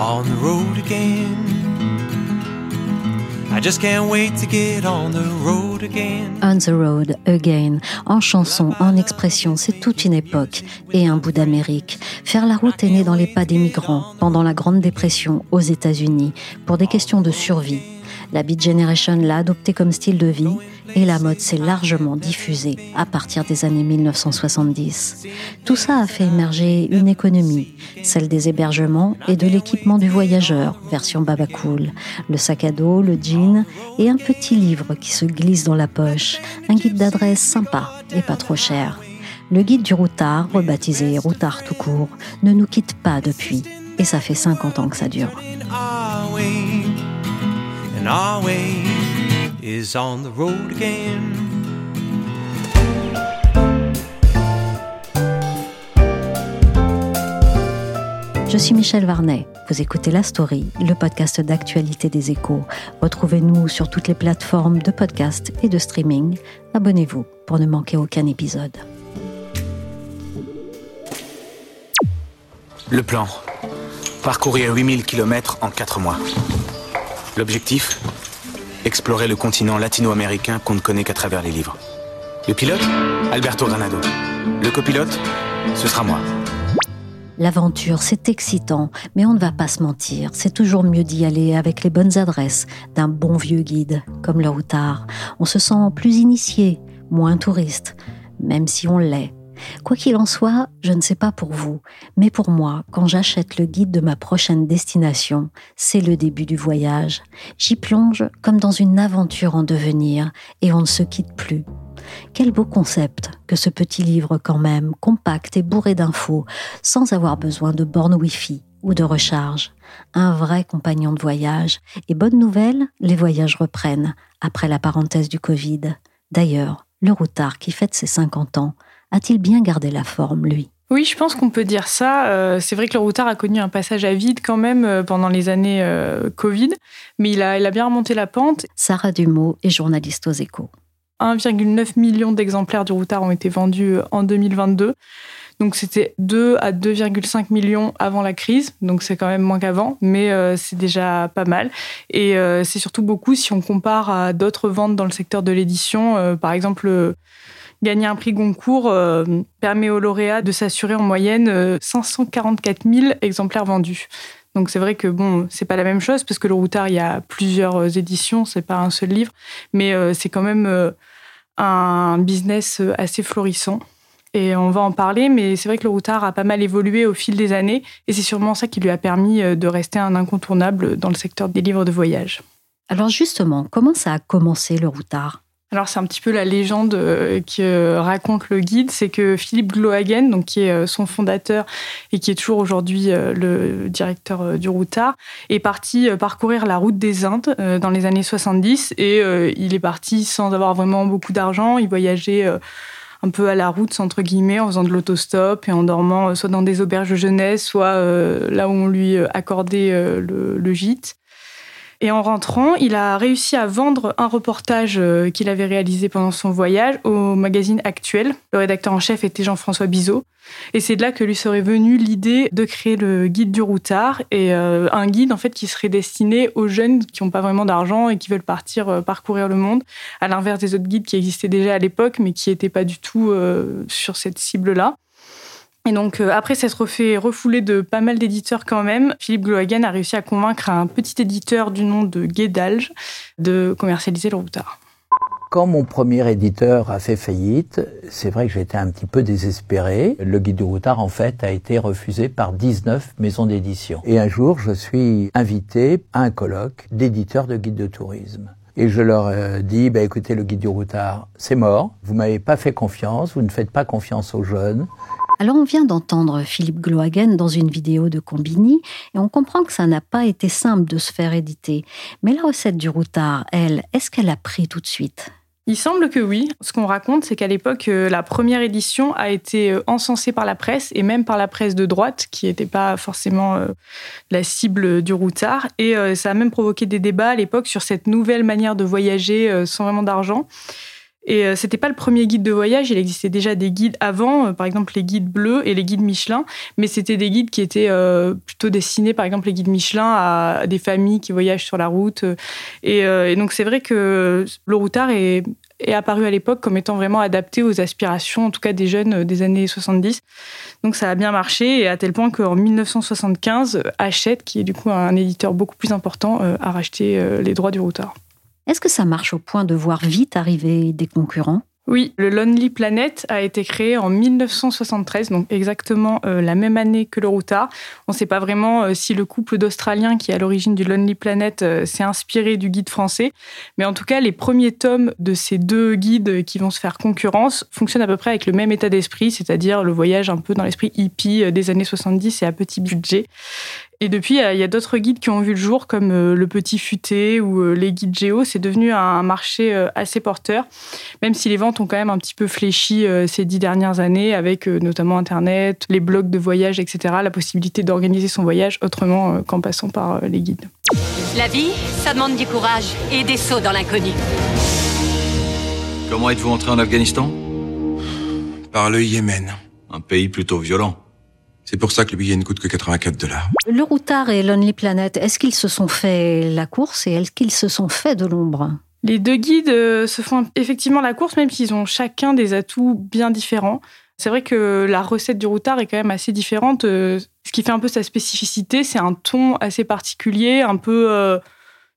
On the road again. I just can't wait to get on the road again. On the road again, en chanson, en expression, c'est toute une époque et un bout d'Amérique. Faire la route est né dans les pas des migrants pendant la Grande Dépression aux États-Unis pour des questions de survie. La Beat Generation l'a adopté comme style de vie et la mode s'est largement diffusée à partir des années 1970. Tout ça a fait émerger une économie, celle des hébergements et de l'équipement du voyageur, version Baba Cool, le sac à dos, le jean et un petit livre qui se glisse dans la poche, un guide d'adresse sympa et pas trop cher. Le guide du routard, rebaptisé Routard tout court, ne nous quitte pas depuis, et ça fait 50 ans que ça dure. Is on the road again. Je suis Michel Varnet. Vous écoutez La Story, le podcast d'actualité des échos. Retrouvez-nous sur toutes les plateformes de podcast et de streaming. Abonnez-vous pour ne manquer aucun épisode. Le plan. Parcourir 8000 km en 4 mois. L'objectif? Explorer le continent latino-américain qu'on ne connaît qu'à travers les livres. Le pilote? Alberto Granado. Le copilote? Ce sera moi. L'aventure, c'est excitant, mais on ne va pas se mentir, c'est toujours mieux d'y aller avec les bonnes adresses d'un bon vieux guide, comme le routard. On se sent plus initié, moins touriste, même si on l'est. Quoi qu'il en soit, je ne sais pas pour vous, mais pour moi, quand j'achète le guide de ma prochaine destination, c'est le début du voyage. J'y plonge comme dans une aventure en devenir, et on ne se quitte plus. Quel beau concept que ce petit livre quand même, compact et bourré d'infos, sans avoir besoin de bornes Wi-Fi ou de recharge. Un vrai compagnon de voyage. Et bonne nouvelle, les voyages reprennent, après la parenthèse du Covid. D'ailleurs, le routard qui fête ses 50 ans a-t-il bien gardé la forme, lui? Oui, je pense qu'on peut dire ça. Euh, c'est vrai que le routard a connu un passage à vide quand même euh, pendant les années euh, Covid, mais il a, il a bien remonté la pente. Sarah Dumont est journaliste aux échos. 1,9 million d'exemplaires du routard ont été vendus en 2022. Donc c'était 2 à 2,5 millions avant la crise, donc c'est quand même moins qu'avant, mais c'est déjà pas mal. Et c'est surtout beaucoup si on compare à d'autres ventes dans le secteur de l'édition. par exemple, Gagner un prix Goncourt euh, permet aux lauréats de s'assurer en moyenne 544 euh, 000 exemplaires vendus. Donc c'est vrai que bon, c'est pas la même chose parce que le Routard, il y a plusieurs euh, éditions, c'est pas un seul livre, mais c'est quand même un business assez florissant. Et on va en parler, mais c'est vrai que le Routard a pas mal évolué au fil des années, et c'est sûrement ça qui lui a permis de rester un incontournable dans le secteur des livres de voyage. Alors justement, comment ça a commencé le Routard? Alors c'est un petit peu la légende euh, qui euh, raconte le guide, c'est que Philippe Glohagen, donc qui est euh, son fondateur et qui est toujours aujourd'hui le directeur du Routard, est parti parcourir la route des Indes dans les années 70 et il est parti sans avoir vraiment beaucoup d'argent. Il voyageait un peu à la route, entre guillemets, en faisant de l'autostop et en dormant soit dans des auberges jeunesse, soit là où on lui accordait le gîte. Et en rentrant, il a réussi à vendre un reportage euh, qu'il avait réalisé pendant son voyage au magazine Actuel. Le rédacteur en chef était Jean-François Bizot. Et c'est de là que lui serait venue l'idée de créer le guide du routard et euh, un guide en fait qui serait destiné aux jeunes qui n'ont pas vraiment d'argent et qui veulent partir euh, parcourir le monde, à l'inverse des autres guides qui existaient déjà à l'époque mais qui n'étaient pas du tout sur cette cible-là. Et donc, euh, après s'être fait refouler de pas mal d'éditeurs quand même, Philippe Glohagen a réussi à convaincre un petit éditeur du nom de Guédalge de commercialiser le routard. Quand mon premier éditeur a fait faillite, c'est vrai que j'étais un petit peu désespéré. Le guide du routard, en fait, a été refusé par 19 maisons d'édition. Et un jour, je suis invité à un colloque d'éditeurs de guides de tourisme. et je leur dis, bah, écoutez, le guide du routard, c'est mort. Vous m'avez pas fait confiance, vous ne faites pas confiance aux jeunes. Alors on vient d'entendre Philippe Glohagen dans une vidéo de Combini et on comprend que ça n'a pas été simple de se faire éditer. Mais la recette du routard, elle, est-ce qu'elle a pris tout de suite? Il semble que oui. Ce qu'on raconte, c'est qu'à l'époque, euh, la première édition a été euh, encensée par la presse et même par la presse de droite, qui n'était pas forcément euh, la cible du routard. Et ça a même provoqué des débats à l'époque sur cette nouvelle manière de voyager sans vraiment d'argent. Et euh, c'était pas le premier guide de voyage, il existait déjà des guides avant, euh, par exemple les guides bleus et les guides Michelin, mais c'était des guides qui étaient euh, plutôt destinés, par exemple les guides Michelin, à des familles qui voyagent sur la route. Et, donc c'est vrai que le routard est, est apparu à l'époque comme étant vraiment adapté aux aspirations, en tout cas des jeunes des années 70. Donc ça a bien marché, et à tel point qu'en 1975, Hachette, qui est du coup un éditeur beaucoup plus important, a racheté les droits du routard. Est-ce que ça marche au point de voir vite arriver des concurrents? Oui, le Lonely Planet a été créé en 1973, donc exactement euh, la même année que le Routard. On ne sait pas vraiment euh, si le couple d'Australiens qui est à l'origine du Lonely Planet euh, s'est inspiré du guide français, mais en tout cas, les premiers tomes de ces deux guides qui vont se faire concurrence fonctionnent à peu près avec le même état d'esprit, c'est-à-dire le voyage un peu dans l'esprit hippie des années 70 et à petit budget. Et depuis, il y a d'autres guides qui ont vu le jour, comme euh, le Petit Futé ou euh, les guides Géo. C'est devenu un marché euh, assez porteur, même si les ventes ont quand même un petit peu fléchi ces dix dernières années, avec notamment Internet, les blogs de voyage, etc. La possibilité d'organiser son voyage autrement qu'en passant par les guides. La vie, ça demande du courage et des sauts dans l'inconnu. Comment êtes-vous entré en Afghanistan? Par le Yémen. Un pays plutôt violent. C'est pour ça que le billet ne coûte que 84 dollars. Le Routard et Lonely Planet, est-ce qu'ils se sont fait la course et est-ce qu'ils se sont fait de l'ombre? Les deux guides euh, se font effectivement la course, même s'ils ont chacun des atouts bien différents. C'est vrai que la recette du routard est quand même assez différente. Euh, ce qui fait un peu sa spécificité, c'est un ton assez particulier, un peu euh,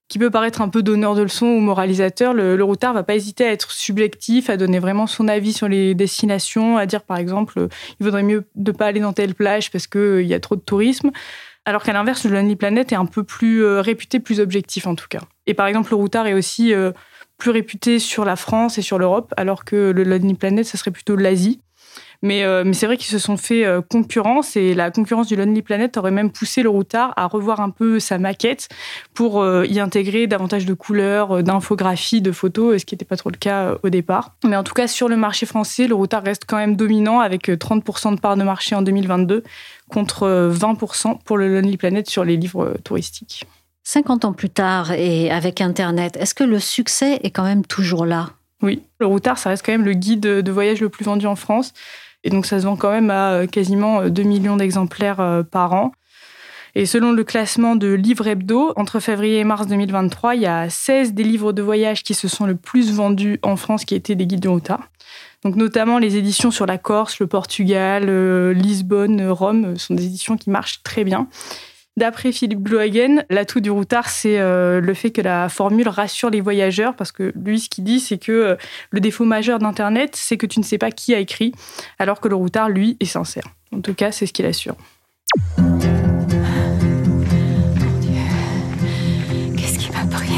qui peut paraître un peu donneur de leçons ou moralisateur, le, le, routard va pas hésiter à être subjectif, à donner vraiment son avis sur les destinations, à dire par exemple, euh, il vaudrait mieux de pas aller dans telle plage parce qu'il euh, y a trop de tourisme. Alors qu'à l'inverse, le Lonely Planet est un peu plus euh, réputé, plus objectif en tout cas. Et par exemple, le routard est aussi plus réputé sur la France et sur l'Europe, alors que le Lonely Planet, ça serait plutôt l'Asie. Euh, mais, c'est vrai qu'ils se sont fait euh, concurrence et la concurrence du Lonely Planet aurait même poussé le routard à revoir un peu sa maquette pour euh, y intégrer davantage de couleurs, d'infographies, de photos, ce qui n'était pas trop le cas au départ. Mais en tout cas, sur le marché français, le routard reste quand même dominant avec 30% de part de marché en 2022 contre 20% pour le Lonely Planet sur les livres touristiques. 50 ans plus tard et avec Internet, est-ce que le succès est quand même toujours là? Oui, le routard, ça reste quand même le guide de voyage le plus vendu en France. Et donc ça se vend quand même à euh, quasiment 2 euh, millions d'exemplaires euh, par an. Et selon le classement de Livre Hebdo, entre février et mars 2023, il y a 16 des livres de voyage qui se sont le plus vendus en France qui étaient des guides de routard. Donc notamment les éditions sur la Corse, le Portugal, Lisbonne, Rome sont des éditions qui marchent très bien. D'après Philippe Glohagen, l'atout du routard, c'est euh, le fait que la formule rassure les voyageurs, parce que lui, ce qu'il dit, c'est que euh, le défaut majeur d'Internet, c'est que tu ne sais pas qui a écrit, alors que le routard, lui, est sincère. En tout cas, c'est ce qu'il assure. Qu'est-ce qui m'a pris?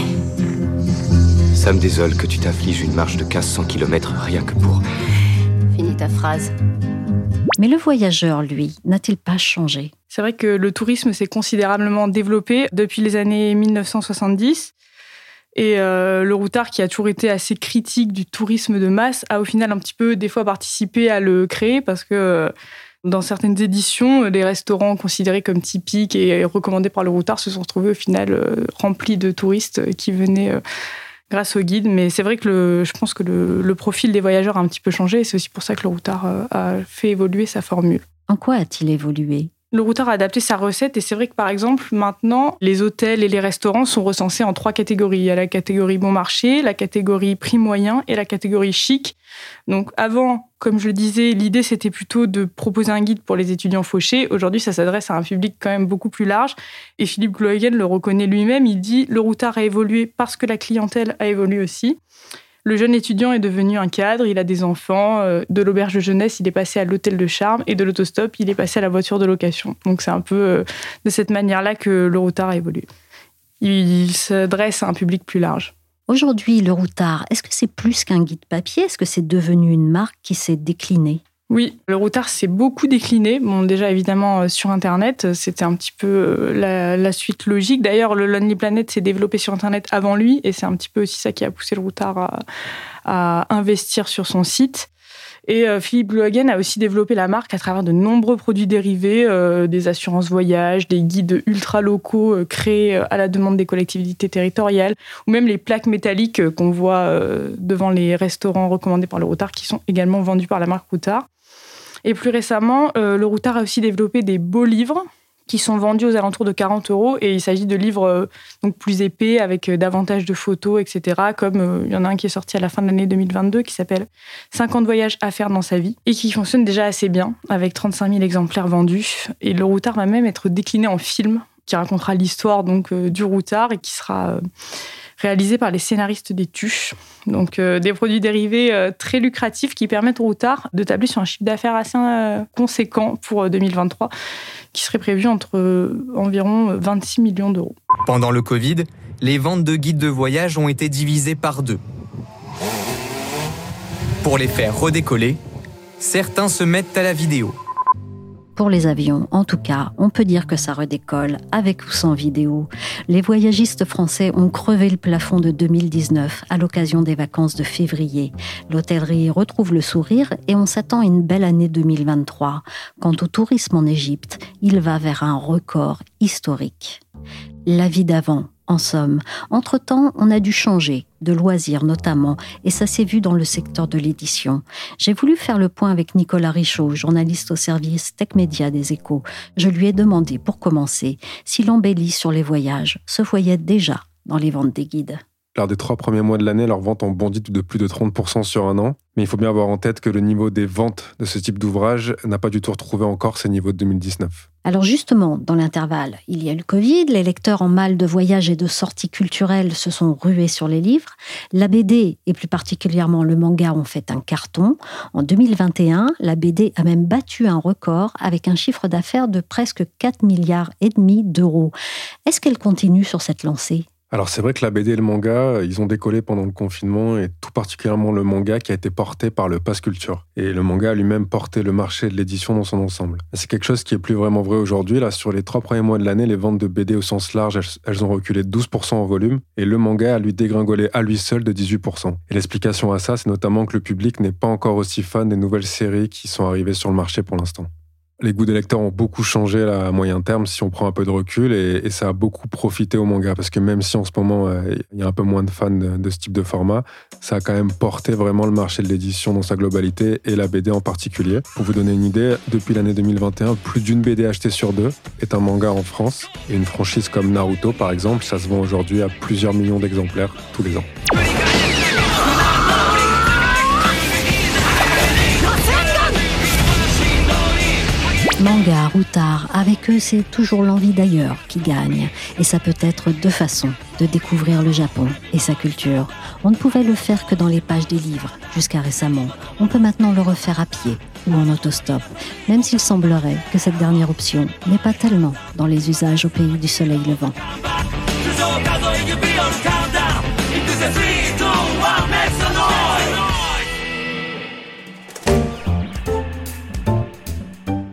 Ça me désole que tu t'affliges une marche de 1500 km rien que pour... Finis ta phrase. Mais le voyageur, lui, n'a-t-il pas changé? C'est vrai que le tourisme s'est considérablement développé depuis les années 1970. Et euh, le routard, qui a toujours été assez critique du tourisme de masse, a au final un petit peu des fois participé à le créer parce que euh, dans certaines éditions, les restaurants considérés comme typiques et recommandés par le routard se sont retrouvés au final euh, remplis de touristes qui venaient grâce au guide. Mais c'est vrai que je pense que le, profil des voyageurs a un petit peu changé et c'est aussi pour ça que le routard euh, a fait évoluer sa formule. En quoi a-t-il évolué? Le routard a adapté sa recette et c'est vrai que par exemple maintenant les hôtels et les restaurants sont recensés en trois catégories. Il y a la catégorie bon marché, la catégorie prix moyen et la catégorie chic. Donc avant, comme je le disais, l'idée c'était plutôt de proposer un guide pour les étudiants fauchés. Aujourd'hui, ça s'adresse à un public quand même beaucoup plus large. Et Philippe Gloegen le reconnaît lui-même. Il dit le routard a évolué parce que la clientèle a évolué aussi. Le jeune étudiant est devenu un cadre, il a des enfants. Euh, de l'auberge de jeunesse, il est passé à l'hôtel de charme et de l'autostop, il est passé à la voiture de location. Donc c'est un peu euh, de cette manière-là que le routard a évolué. Il s'adresse à un public plus large. Aujourd'hui, le routard, est-ce que c'est plus qu'un guide papier? Est-ce que c'est devenu une marque qui s'est déclinée? Oui, le routard s'est beaucoup décliné. Bon, déjà évidemment euh, sur Internet, c'était un petit peu euh, la, suite logique. D'ailleurs, le Lonely Planet s'est développé sur Internet avant lui, et c'est un petit peu aussi ça qui a poussé le routard à investir sur son site. Et euh, Philippe Logan a aussi développé la marque à travers de nombreux produits dérivés, euh, des assurances voyage, des guides ultra locaux euh, créés à la demande des collectivités territoriales, ou même les plaques métalliques qu'on voit devant les restaurants recommandés par le Routard, qui sont également vendus par la marque Routard. Et plus récemment, le Routard a aussi développé des beaux livres qui sont vendus aux alentours de 40 euros. Et il s'agit de livres euh, donc plus épais, avec euh, davantage de photos, etc. Comme euh, il y en a un qui est sorti à la fin de l'année 2022 qui s'appelle 50 voyages à faire dans sa vie et qui fonctionne déjà assez bien, avec 35 000 exemplaires vendus. Et le routard va même être décliné en film qui racontera l'histoire donc du routard et qui sera réalisé par les scénaristes des Tuches. Donc euh, des produits dérivés euh, très lucratifs qui permettent au routard de tabler sur un chiffre d'affaires assez euh, conséquent pour 2023, qui serait prévu entre environ 26 millions d'euros. Pendant le Covid, les ventes de guides de voyage ont été divisées par deux. Pour les faire redécoller, certains se mettent à la vidéo. Pour les avions, en tout cas, on peut dire que ça redécolle, avec ou sans vidéo. Les voyagistes français ont crevé le plafond de 2019 à l'occasion des vacances de février. L'hôtellerie retrouve le sourire et on s'attend à une belle année 2023. Quant au tourisme en Égypte, il va vers un record historique. La vie d'avant, en somme. Entre-temps, on a dû changer, de loisirs notamment, et ça s'est vu dans le secteur de l'édition. J'ai voulu faire le point avec Nicolas Richaud, journaliste au service Tech Média des Échos. Je lui ai demandé, pour commencer, si l'embellie sur les voyages se voyait déjà dans les ventes des guides. Lors des trois premiers mois de l'année, leurs ventes ont bondi de plus de 30% sur un an. Mais il faut bien avoir en tête que le niveau des ventes de ce type d'ouvrage n'a pas du tout retrouvé encore ses niveaux de 2019. Alors justement, dans l'intervalle, il y a eu le Covid, les lecteurs en mal de voyage et de sorties culturelles se sont rués sur les livres. La BD, et plus particulièrement le manga, ont fait un carton. En 2021, la BD a même battu un record avec un chiffre d'affaires de presque 4 milliards et demi d'euros. Est-ce qu'elle continue sur cette lancée? Alors c'est vrai que la BD et le manga, ils ont décollé pendant le confinement et tout particulièrement le manga qui a été porté par le Pass Culture. Et le manga a lui-même porté le marché de l'édition dans son ensemble. C'est quelque chose qui est plus vraiment vrai aujourd'hui. Là, sur les trois premiers mois de l'année, les ventes de BD au sens large, elles, ont reculé de 12% en volume et le manga a lui dégringolé à lui seul de 18%. Et l'explication à ça, c'est notamment que le public n'est pas encore aussi fan des nouvelles séries qui sont arrivées sur le marché pour l'instant les goûts des lecteurs ont beaucoup changé à moyen terme si on prend un peu de recul et, ça a beaucoup profité au manga parce que même si en ce moment euh, il y a un peu moins de fans de, ce type de format, ça a quand même porté vraiment le marché de l'édition dans sa globalité et la BD en particulier. Pour vous donner une idée, depuis l'année 2021, plus d'une BD achetée sur deux est un manga en France et une franchise comme Naruto par exemple, ça se vend aujourd'hui à plusieurs millions d'exemplaires tous les ans. Manga, routard, avec eux c'est toujours l'envie d'ailleurs qui gagne. Et ça peut être deux façons de découvrir le Japon et sa culture. On ne pouvait le faire que dans les pages des livres jusqu'à récemment. On peut maintenant le refaire à pied ou en autostop, même s'il semblerait que cette dernière option n'est pas tellement dans les usages au pays du soleil levant.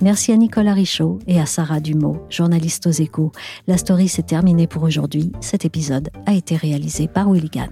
Merci à Nicolas Richaud et à Sarah Dumont, journaliste aux échos. La story s'est terminée pour aujourd'hui. Cet épisode a été réalisé par Willigan.